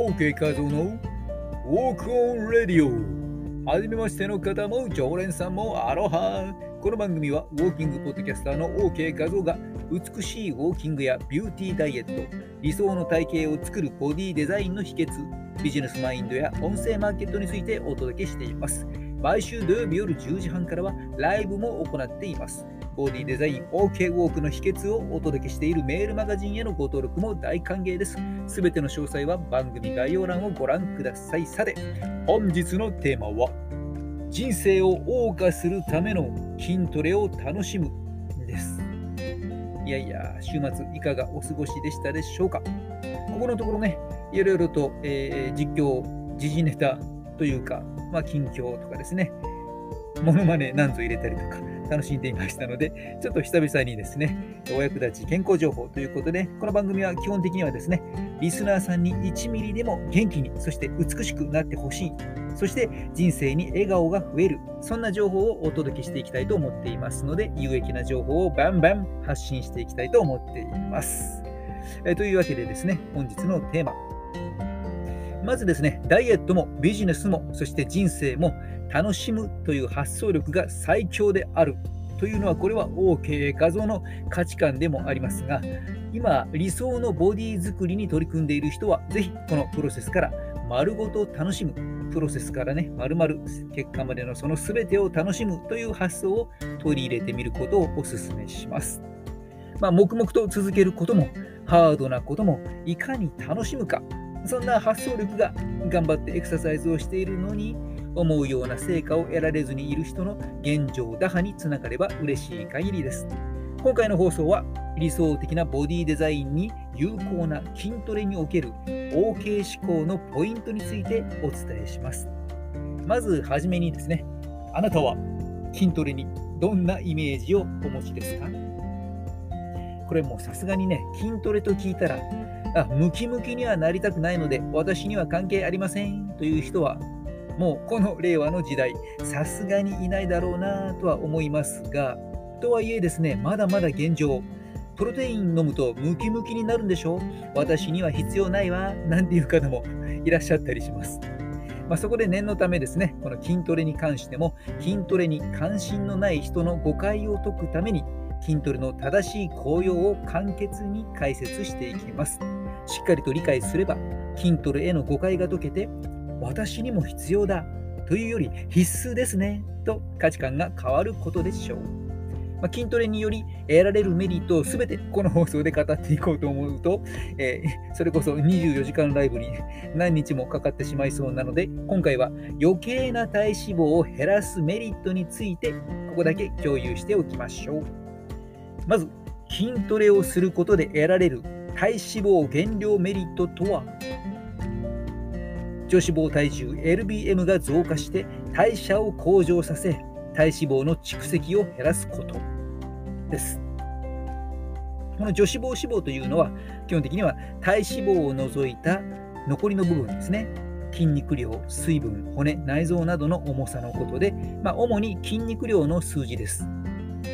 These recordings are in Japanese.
OK 画像のウォークオンレディオ。はじめましての方も常連さんもアロハ。この番組はウォーキングポッドキャスターの OK 画像が美しいウォーキングやビューティーダイエット理想の体型を作るボディデザインの秘訣ビジネスマインドや音声マーケットについてお届けしています。毎週土曜日夜10時半からはライブも行っていますボディデザイン OK ウォークの秘訣をお届けしているメールマガジンへのご登録も大歓迎です。すべての詳細は番組概要欄をご覧ください。さて、本日のテーマは、人生を謳歌するための筋トレを楽しむです。いやいや、週末いかがお過ごしでしたでしょうか？ここのところね、いろいろと、えー、実況、時事ネタというか、まあ、近況とかですね、モノマネなんぞ入れたりとか、楽しんでいましたので、ちょっと久々にですね、お役立ち健康情報ということで、この番組は基本的にはですね、リスナーさんに1ミリでも元気に、そして美しくなってほしい、そして人生に笑顔が増える、そんな情報をお届けしていきたいと思っていますので、有益な情報をバンバン発信していきたいと思っています。えというわけでですね、本日のテーマ。まずですね、ダイエットもビジネスも、そして人生も楽しむという発想力が最強である。というのはこれは OK 画像の価値観でもありますが今理想のボディ作りに取り組んでいる人はぜひこのプロセスから丸ごと楽しむ。プロセスからね丸々結果までのその全てを楽しむという発想を取り入れてみることをお勧めします、まあ、黙々と続けることもハードなこともいかに楽しむか。そんな発想力が頑張ってエクササイズをしているのに思うような成果を得られずにいる人の現状打破につながれば嬉しい限りです。今回の放送は理想的なボディデザインに有効な筋トレにおける OK 思考のポイントについてお伝えします。まずはじめにですね、あなたは筋トレにどんなイメージをお持ちですか？これもうさすがにね、筋トレと聞いたら、あムキムキにはなりたくないので私には関係ありませんという人はもうこの令和の時代、さすがにいないだろうなとは思いますが、とはいえですね、まだまだ現状、プロテイン飲むとムキムキになるんでしょ私には必要ないわ、なんていう方もいらっしゃったりします。まあ、そこで念のためですね、この筋トレに関しても、筋トレに関心のない人の誤解を解くために、筋トレの正しい効用を簡潔に解説していきます。しっかりと理解すれば、筋トレへの誤解が解けて、私にも必要だというより必須ですねと価値観が変わることでしょう。まあ、筋トレにより得られるメリットをすべてこの放送で語っていこうと思うと、えー、それこそ24時間ライブに何日もかかってしまいそうなので、今回は余計な体脂肪を減らすメリットについて、ここだけ共有しておきましょう。まず、筋トレをすることで得られる体脂肪減量メリットとは？女子肪体重 LBM が増加して代謝を向上させ体脂肪の蓄積を減らすことです。この女子肪脂肪というのは基本的には体脂肪を除いた残りの部分ですね。筋肉量、水分、骨、内臓などの重さのことで、まあ、主に筋肉量の数字です。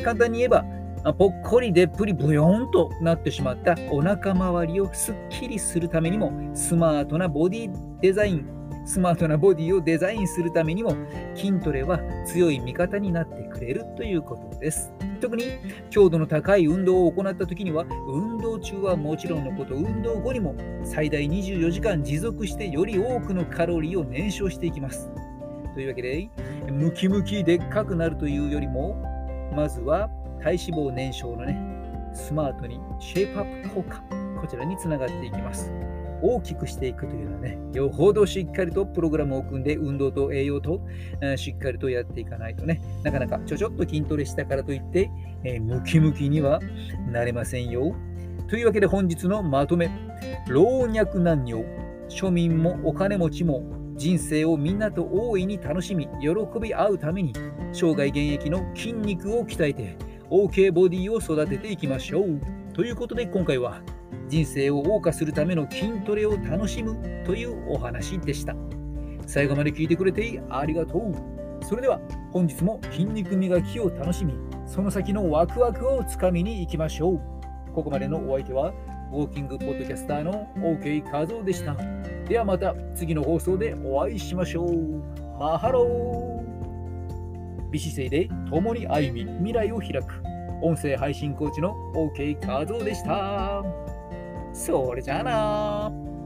簡単に言えば、ぽっこりでっぷりブヨーンとなってしまった。お腹周りをすっきりするためにもスマートなボディデザイン。スマートなボディをデザインするためにも筋トレは強い味方になってくれるということです。特に強度の高い運動を行った時には運動中はもちろんのこと運動後にも最大24時間持続してより多くのカロリーを燃焼していきます。というわけでムキムキでっかくなるというよりもまずは体脂肪燃焼のね、スマートにシェイプアップ効果、こちらにつながっていきます。大きくしていくというのはね、よほどしっかりとプログラムを組んで、運動と栄養と、しっかりとやっていかないとね、なかなかちょちょっと筋トレしたからといって、えー、ムキムキにはなれませんよ。というわけで本日のまとめ、老若男女、庶民もお金持ちも人生をみんなと大いに楽しみ、喜び合うために、生涯現役の筋肉を鍛えて、OK ボディを育てていきましょう。ということで今回は人生を謳歌するための筋トレを楽しむというお話でした。最後まで聞いてくれてありがとう。それでは本日も筋肉磨きを楽しみ、その先のワクワクをつかみに行きましょう。ここまでのお相手はウォーキングポッドキャスターの OK 画像でした。ではまた次の放送でお会いしましょう。マハロー美姿勢で共に歩み未来を開く音声配信コーチの OK 画像でした。それじゃあな